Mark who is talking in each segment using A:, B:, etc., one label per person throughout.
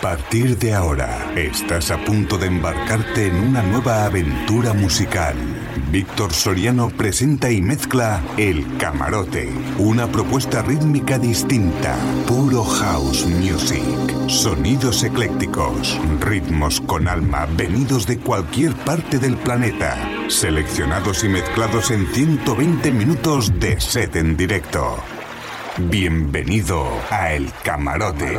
A: partir de ahora, estás a punto de embarcarte en una nueva aventura musical. Víctor Soriano presenta y mezcla El Camarote, una propuesta rítmica distinta, puro house music, sonidos eclécticos, ritmos con alma venidos de cualquier parte del planeta, seleccionados y mezclados en 120 minutos de set en directo. Bienvenido a El Camarote.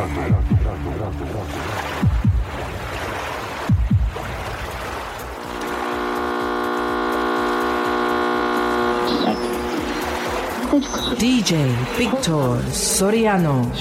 B: DJ Victor Soriano.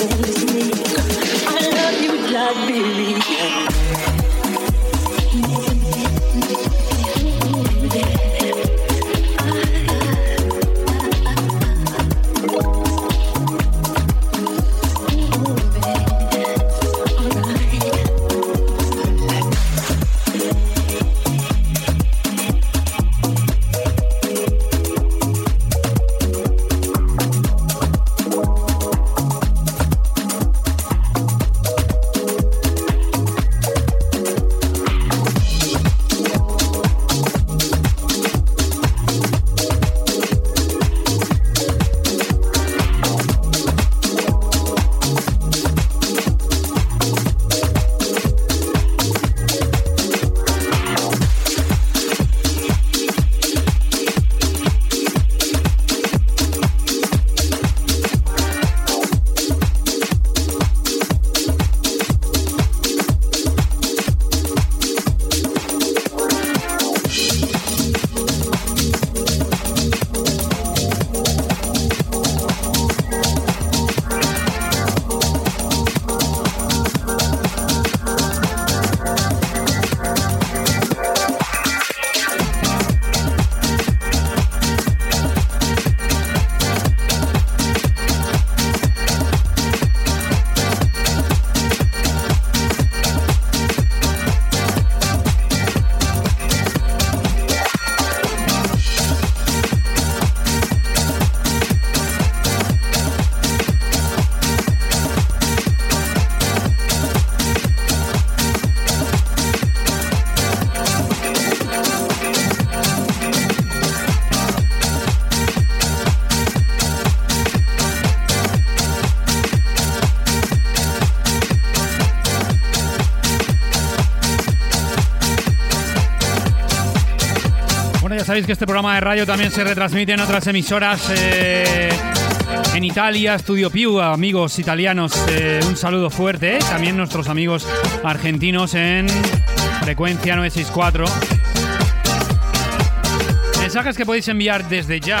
B: me. I love you like Billy.
C: Sabéis que este programa de radio también se retransmite en otras emisoras. Eh, en Italia, Studio Più, amigos italianos, eh, un saludo fuerte. También nuestros amigos argentinos en frecuencia 964. Mensajes que podéis enviar desde ya